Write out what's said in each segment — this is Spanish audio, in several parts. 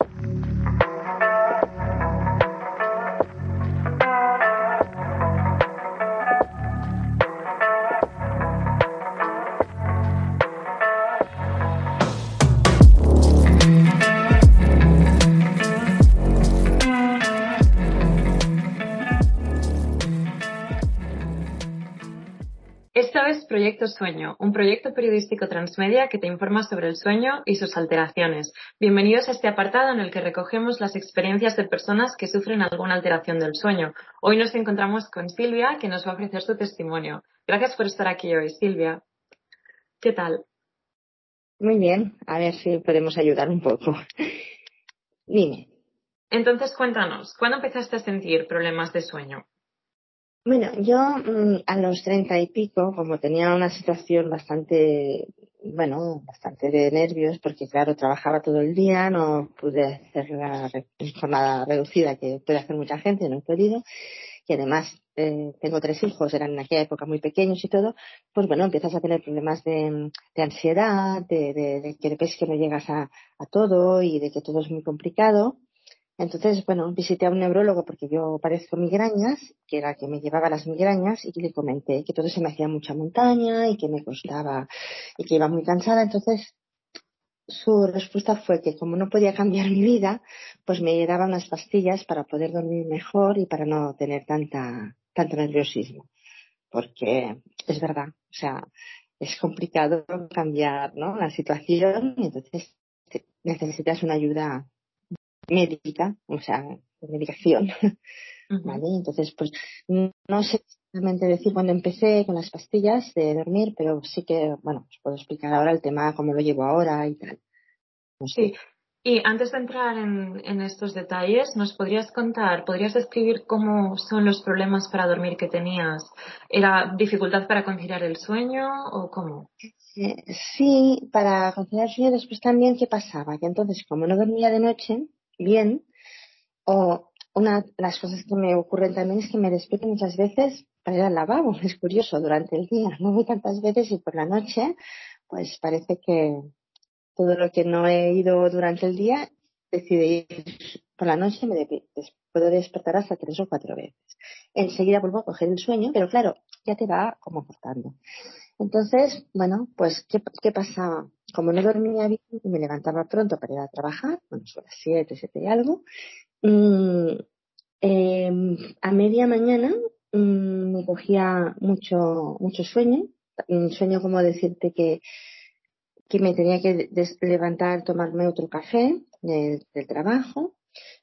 Thank you. Proyecto Sueño, un proyecto periodístico transmedia que te informa sobre el sueño y sus alteraciones. Bienvenidos a este apartado en el que recogemos las experiencias de personas que sufren alguna alteración del sueño. Hoy nos encontramos con Silvia, que nos va a ofrecer su testimonio. Gracias por estar aquí hoy, Silvia. ¿Qué tal? Muy bien, a ver si podemos ayudar un poco. Dime. Entonces cuéntanos, ¿cuándo empezaste a sentir problemas de sueño? Bueno, yo mm, a los treinta y pico, como tenía una situación bastante, bueno, bastante de nervios, porque claro, trabajaba todo el día, no pude hacer la jornada reducida que puede hacer mucha gente, no he podido, y además eh, tengo tres hijos, eran en aquella época muy pequeños y todo, pues bueno, empiezas a tener problemas de, ansiedad, de, de, que ves que no llegas a, a todo y de que todo es muy complicado. Entonces, bueno, visité a un neurólogo porque yo padezco migrañas, que era que me llevaba las migrañas, y le comenté que todo se me hacía mucha montaña y que me costaba y que iba muy cansada. Entonces, su respuesta fue que como no podía cambiar mi vida, pues me daba unas pastillas para poder dormir mejor y para no tener tanta, tanto nerviosismo. Porque es verdad, o sea, es complicado cambiar, ¿no? La situación y entonces necesitas una ayuda médica, o sea, medicación. ¿Vale? Entonces, pues no sé exactamente decir cuándo empecé con las pastillas de dormir, pero sí que, bueno, os puedo explicar ahora el tema, cómo lo llevo ahora y tal. Sí. Y antes de entrar en, en, estos detalles, ¿nos podrías contar, podrías describir cómo son los problemas para dormir que tenías? ¿Era dificultad para conciliar el sueño o cómo? Eh, sí, para conciliar el sueño después también, ¿qué pasaba? Que entonces, como no dormía de noche, bien. O una de las cosas que me ocurren también es que me despierto muchas veces para ir al lavabo. Es curioso, durante el día no voy tantas veces y por la noche, pues parece que todo lo que no he ido durante el día decide ir por la noche me puedo despertar hasta tres o cuatro veces. Enseguida vuelvo a coger el sueño, pero claro, ya te va como cortando. Entonces, bueno, pues, ¿qué, qué pasaba? como no dormía bien y me levantaba pronto para ir a trabajar, bueno, son las siete, siete y algo, em, a media mañana mm, me cogía mucho, mucho sueño, un sueño como decirte que, que me tenía que levantar, tomarme otro café del, trabajo.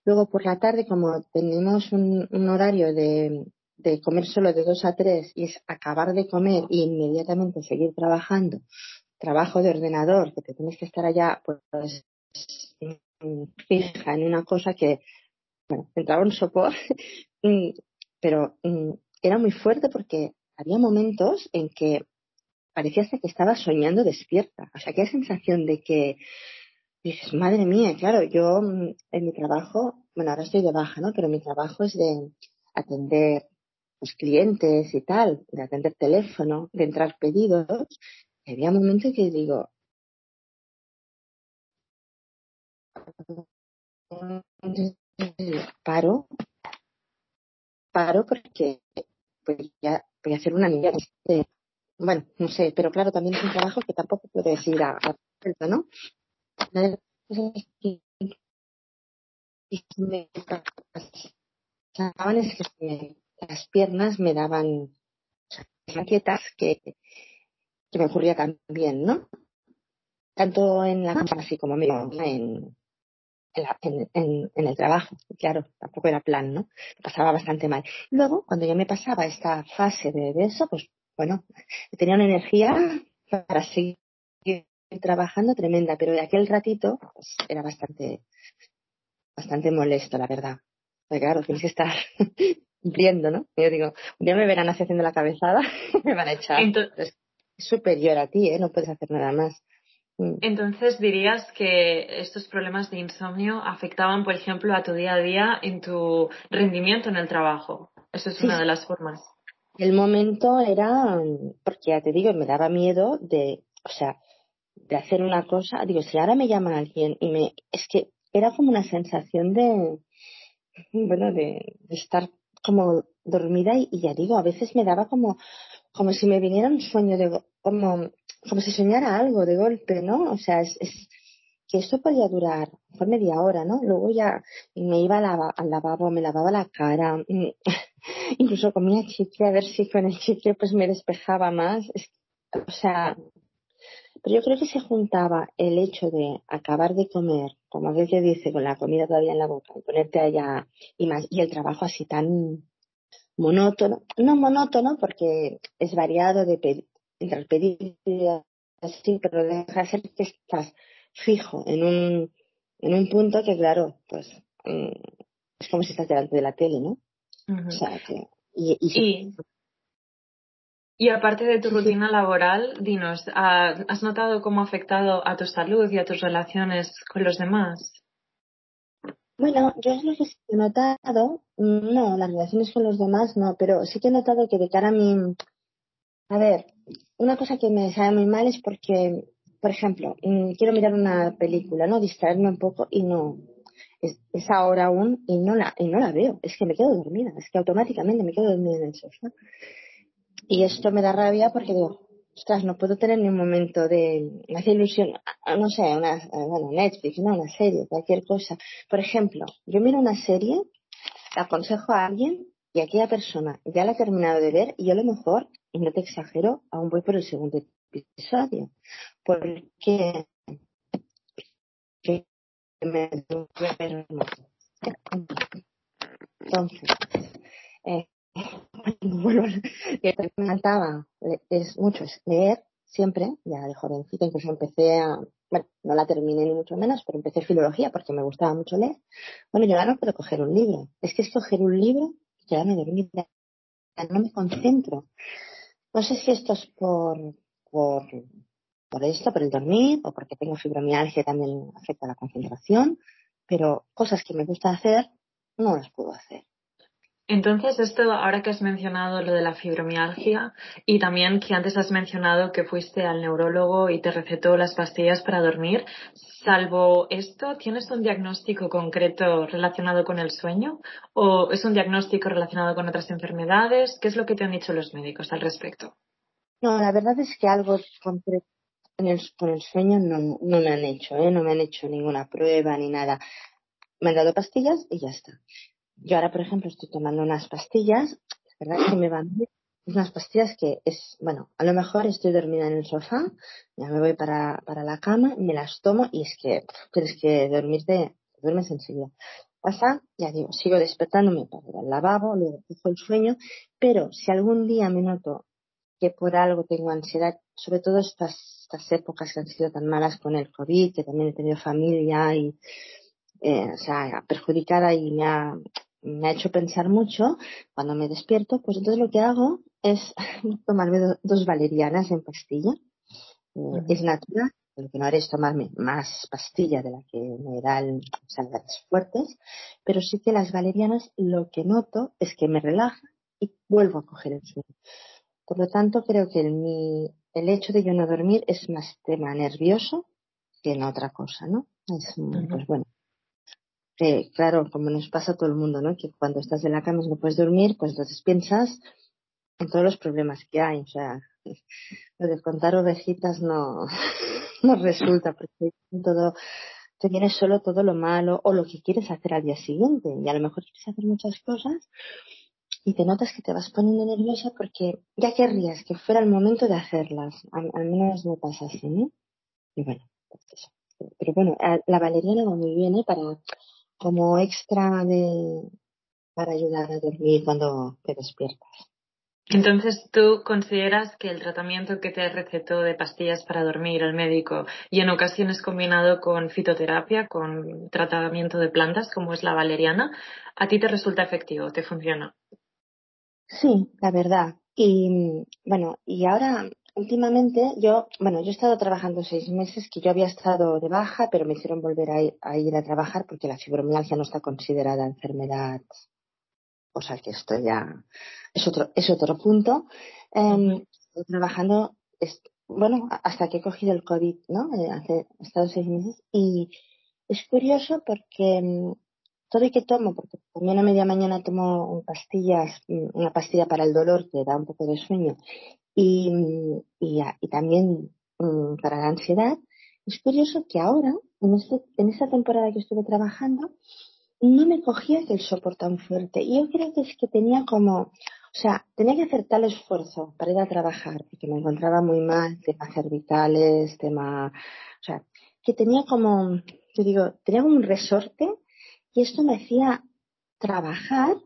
Luego por la tarde, como tenemos un horario de, de comer solo de dos a tres y es acabar de comer e inmediatamente seguir trabajando trabajo de ordenador, que te tienes que estar allá, pues, fija en una cosa que, bueno, entraba un sopor, pero era muy fuerte porque había momentos en que parecía que estaba soñando despierta. O sea, qué sensación de que dices, madre mía, claro, yo mm, en mi trabajo, bueno, ahora estoy de baja, ¿no? Pero mi trabajo es de atender los clientes y tal, de atender teléfono, de entrar pedidos, había momentos que digo, paro, paro porque pues ya voy a hacer una niña. bueno, no sé, pero claro, también es un trabajo que tampoco puedes ir a, a ¿no? me es que las piernas me daban inquietas que que me ocurría también, ¿no? Tanto en la cama así como en, en, en, el trabajo. Claro, tampoco era plan, ¿no? Pasaba bastante mal. Luego, cuando ya me pasaba esta fase de, eso, pues bueno, tenía una energía para seguir trabajando tremenda, pero de aquel ratito pues, era bastante, bastante molesto, la verdad. Porque claro, tienes que estar cumpliendo, ¿no? Yo digo, un día me verán así haciendo la cabezada, me van a echar. Entonces, superior a ti, ¿eh? No puedes hacer nada más. Mm. Entonces dirías que estos problemas de insomnio afectaban, por ejemplo, a tu día a día en tu rendimiento en el trabajo. Eso es una de las formas. El momento era, porque ya te digo, me daba miedo de, o sea, de hacer una cosa. Digo, si ahora me llama alguien y me, es que era como una sensación de, bueno, de, estar como dormida y, ya digo, a veces me daba como, como si me viniera un sueño de, como, como si soñara algo de golpe, ¿no? O sea, es, que esto podía durar por media hora, ¿no? Luego ya me iba al, lavabo, me lavaba la cara, incluso comía chicle a ver si con el chicle pues me despejaba más. o sea, pero yo creo que se juntaba el hecho de acabar de comer, como a veces dice, con la comida todavía en la boca, y ponerte allá y más, y el trabajo así tan monótono, no monótono porque es variado de entre el pedir así, pero deja de ser que estás fijo en un, en un punto que claro, pues mm, es como si estás delante de la tele, ¿no? O sea, que, y, y, y aparte de tu rutina laboral, dinos, ¿has notado cómo ha afectado a tu salud y a tus relaciones con los demás? Bueno, yo es lo que he notado, no, las relaciones con los demás no, pero sí que he notado que de cara a mí, a ver, una cosa que me sabe muy mal es porque, por ejemplo, mm, quiero mirar una película, ¿no? Distraerme un poco y no, es, ahora aún y no la, y no la veo, es que me quedo dormida, es que automáticamente me quedo dormida en el sofá. Y esto me da rabia porque digo, ostras, no puedo tener ni un momento de, me hace ilusión, no sé, una, bueno, Netflix, no, una serie, cualquier cosa. Por ejemplo, yo miro una serie, la aconsejo a alguien y aquella persona ya la ha terminado de ver y yo a lo mejor, y no te exagero, aún voy por el segundo episodio. Porque me entonces, eh, que me encantaba es mucho es leer siempre, ya de jovencita, incluso empecé a, bueno, no la terminé ni mucho menos, pero empecé filología porque me gustaba mucho leer. Bueno, yo ahora no puedo coger un libro. Es que es coger un libro y quedarme dormida. No me concentro. No sé si esto es por, por, por esto, por el dormir, o porque tengo fibromialgia también afecta la concentración, pero cosas que me gusta hacer, no las puedo hacer. Entonces, esto, ahora que has mencionado lo de la fibromialgia y también que antes has mencionado que fuiste al neurólogo y te recetó las pastillas para dormir, salvo esto, ¿tienes un diagnóstico concreto relacionado con el sueño? ¿O es un diagnóstico relacionado con otras enfermedades? ¿Qué es lo que te han dicho los médicos al respecto? No, la verdad es que algo concreto con el, sueño no, no me han hecho, ¿eh? no me han hecho ninguna prueba ni nada. Me han dado pastillas y ya está. Yo ahora, por ejemplo, estoy tomando unas pastillas, es verdad que me van bien, unas pastillas que es, bueno, a lo mejor estoy dormida en el sofá, ya me voy para, para la cama, me las tomo y es que tienes que dormirte, duermes enseguida. Pasa, ya digo, sigo despertándome para ir al lavabo, luego cojo el sueño, pero si algún día me noto que por algo tengo ansiedad, sobre todo estas, estas épocas que han sido tan malas con el COVID, que también he tenido familia y, eh, o sea, perjudicada y me ha, me ha hecho pensar mucho, cuando me despierto, pues entonces lo que hago es tomarme dos valerianas en pastilla. Eh, es natural, lo que no haré es tomarme más pastilla de la que me dan o sea, las fuertes, pero sí que las valerianas lo que noto es que me relaja y vuelvo a coger el sueño. Por lo tanto, creo que el, mi, el hecho de yo no dormir es más tema nervioso que en otra cosa, ¿no? Es, pues bueno, que claro, como nos pasa a todo el mundo, ¿no? Que cuando estás en la cama y no puedes dormir, pues entonces piensas en todos los problemas que hay. O sea, lo de contar ovejitas no, no resulta, porque todo, te solo todo lo malo o lo que quieres hacer al día siguiente. Y a lo mejor quieres hacer muchas cosas y te notas que te vas poniendo nerviosa porque ya querrías que fuera el momento de hacerlas. Al, menos no pasa así, ¿no? Y bueno, pues eso. Pero bueno, la valeriana va muy bien, ¿eh? Para como extra de, para ayudar a dormir cuando te despiertas. Entonces, ¿tú consideras que el tratamiento que te recetó de pastillas para dormir el médico y en ocasiones combinado con fitoterapia, con tratamiento de plantas como es la valeriana, a ti te resulta efectivo, te funciona? Sí, la verdad. Y bueno, y ahora últimamente yo, bueno, yo he estado trabajando seis meses que yo había estado de baja, pero me hicieron volver a ir a, trabajar porque la fibromialgia no está considerada enfermedad. O sea que esto ya es otro, es otro punto. Eh, estoy trabajando, bueno, hasta que he cogido el COVID, ¿no? Eh, hace, he estado seis meses y, es curioso porque mm, todo y que tomo, porque también a media mañana tomo pastillas, mm, una pastilla para el dolor que da un poco de sueño y, mm, y, también para la ansiedad, es curioso que ahora, en, este, en esta temporada que estuve trabajando, no me cogía el sopor tan fuerte. Y yo creo que es que tenía como, o sea, tenía que hacer tal esfuerzo para ir a trabajar, porque me encontraba muy mal, temas cervicales, tema, o sea, que tenía como, yo digo, tenía un resorte y esto me hacía trabajar,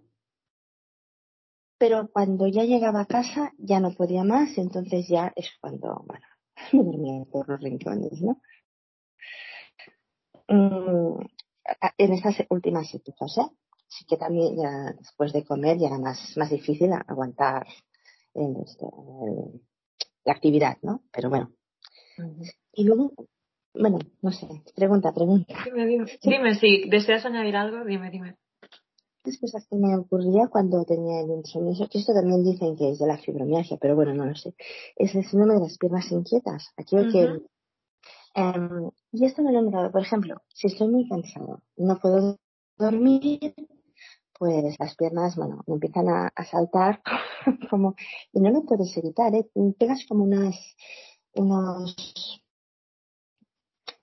pero cuando ya llegaba a casa ya no podía más, entonces ya es cuando, bueno, me dormía por los rincones, ¿no? Mm, en estas últimas épocas, ¿eh? Sí que también ya después de comer ya era más, más difícil aguantar en la actividad, ¿no? Pero bueno. Y luego bueno, no sé, pregunta, pregunta. Dime, dime, dime, si deseas añadir algo, dime, dime. Las cosas que me ocurría cuando tenía el insomnio, que esto también dicen que es de la fibromialgia, pero bueno, no lo sé. Es el síndrome de las piernas inquietas. Aquello que. Em, y esto me lo he notado. Por ejemplo, si estoy muy cansado, no puedo dormir, pues las piernas, bueno, me empiezan a, a saltar como. Y no lo puedes evitar, ¿eh? Pegas como unas. unos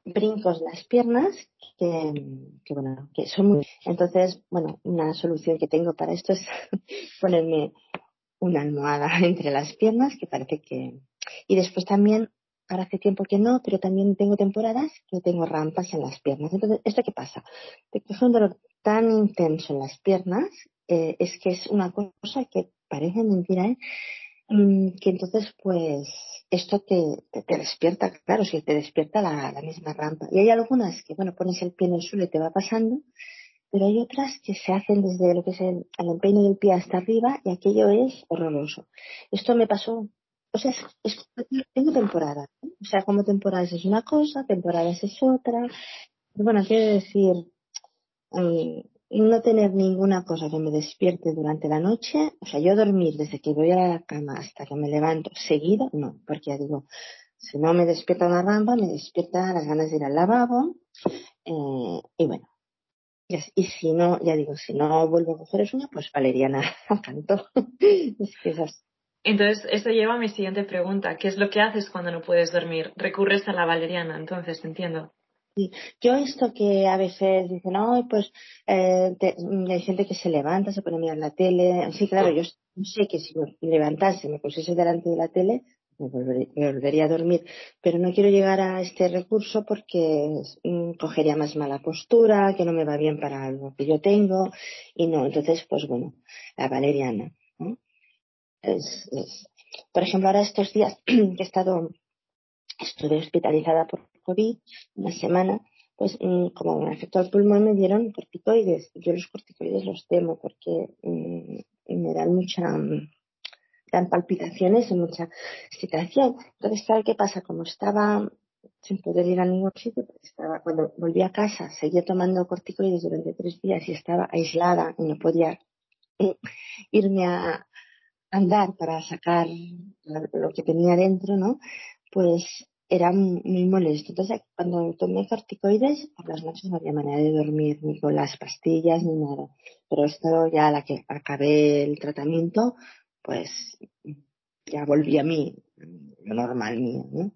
brincos las piernas que, que, bueno, que son muy... Entonces, bueno, una solución que tengo para esto es ponerme una almohada entre las piernas que parece que... Y después también, ahora hace tiempo que no, pero también tengo temporadas que tengo rampas en las piernas. Entonces, ¿esto qué pasa? Te coge un dolor tan intenso en las piernas, eh, es que es una cosa que parece mentira, ¿eh? Mm, que entonces pues esto te, te, despierta, claro, si te despierta la, la, misma rampa. Y hay algunas que, bueno, pones el pie en el suelo y te va pasando, pero hay otras que se hacen desde lo que es el, empeine del pie hasta arriba y aquello es horroroso. Esto me pasó, o sea, es, tengo temporada, o sea, como temporadas es una cosa, temporadas es otra. Bueno, quiero decir, mm, no tener ninguna cosa que me despierte durante la noche, o sea, yo dormir desde que voy a la cama hasta que me levanto seguido, no, porque ya digo, si no me despierta una rampa, me despierta las ganas de ir al lavabo, eh, y bueno, y si no, ya digo, si no vuelvo a coger el sueño, pues valeriana tanto. es que Entonces, eso lleva a mi siguiente pregunta. ¿Qué es lo que haces cuando no puedes dormir? Recurres a la valeriana, entonces, entiendo. Yo esto que a veces dicen, no, pues eh, hay gente que se levanta, se pone a mirar la tele. Sí, claro, yo sé que si me levantase, me pusiese delante de la tele, me, volvería a dormir. Pero no quiero llegar a este recurso porque mm, cogería más mala postura, que no me va bien para algo que yo tengo. Y no, entonces, pues bueno, la valeriana. Es, es. Por ejemplo, ahora estos días que he estado, estuve hospitalizada por COVID, una semana, pues mm, como me afectó el pulmón me dieron corticoides. Yo los corticoides los temo porque mm, me dan mucha, mm, dan palpitaciones y mucha excitación. Entonces, ¿sabes qué pasa? Como estaba sin poder ir a ningún sitio, pues estaba, cuando volví a casa, seguía tomando corticoides durante tres días y estaba aislada y no podía irme a andar para sacar lo que tenía dentro, ¿no? Pues era muy molesto. Entonces, cuando tomé corticoides, por las noches no había manera de dormir, ni con las pastillas, ni nada. Pero esto ya a la que acabé el tratamiento, pues ya volví a mí, lo normal mío, ¿no?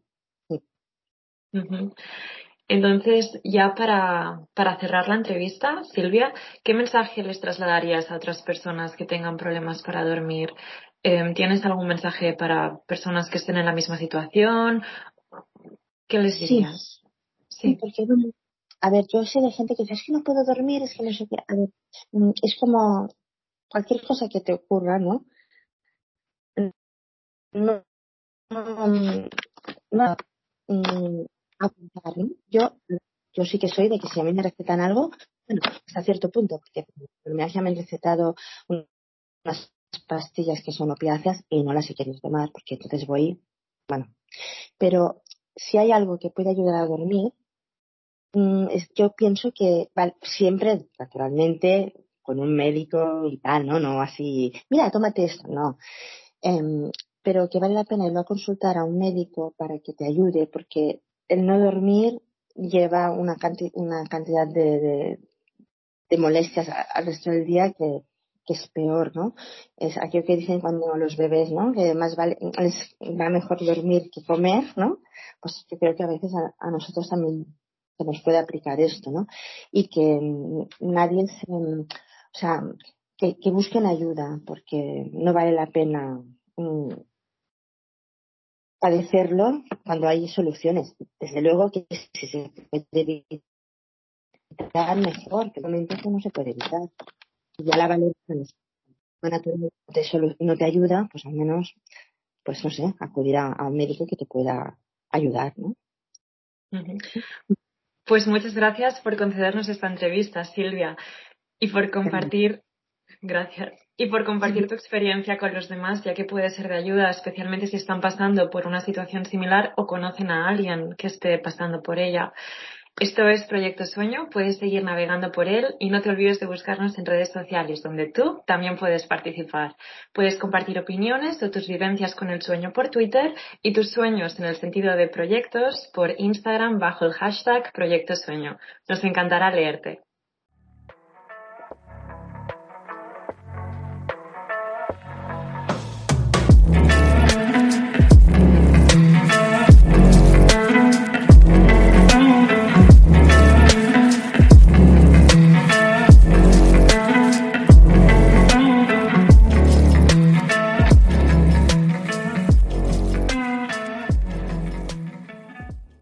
Entonces, ya para, para cerrar la entrevista, Silvia, ¿qué mensaje les trasladarías a otras personas que tengan problemas para dormir? Em, ¿Tienes algún mensaje para personas que estén en la misma situación ¿Qué les dirías? Sí, porque a ver, yo sé de gente que dice, es que no puedo dormir, es que no sé qué. A ver, mm, es como cualquier cosa que te ocurra, ¿no? No, no, no mm, Yo, yo sí que soy de que si a mí me recetan algo, bueno, hasta cierto punto, porque me han recetado unas pastillas que son opiáceas y no las he querido tomar, porque entonces voy, bueno, pero si hay algo que puede ayudar a dormir, mm, yo pienso que siempre, naturalmente, con un médico y tal, ¿no? No así, mira, tómate esto, no. Em, pero que vale la pena irlo a consultar a un médico para que te ayude, porque el no dormir lleva una, una cantidad de, de, molestias al resto del día que, que es peor, ¿no? Es aquello que dicen cuando los bebés, ¿no? Que más vale, les va mejor dormir que comer, ¿no? Pues yo creo que a veces a, nosotros también se nos puede aplicar esto, ¿no? Y que nadie se, o sea, que, que busquen ayuda, porque no vale la pena mm, padecerlo cuando hay soluciones. Desde luego que si se puede evitar mejor, que momento que no se puede evitar. Ya la valoración no te ayuda, pues al menos, pues no sé, acudir a, un médico que te pueda ayudar, ¿no? Pues muchas gracias por concedernos esta entrevista, Silvia, y por compartir Gracias. Y por compartir tu experiencia con los demás, ya que puede ser de ayuda, especialmente si están pasando por una situación similar o conocen a alguien que esté pasando por ella. Esto es Proyecto Sueño, puedes seguir navegando por él y no te olvides de buscarnos en redes sociales donde tú también puedes participar. Puedes compartir opiniones o tus vivencias con el sueño por Twitter y tus sueños en el sentido de proyectos por Instagram bajo el hashtag Proyecto Sueño. Nos encantará leerte.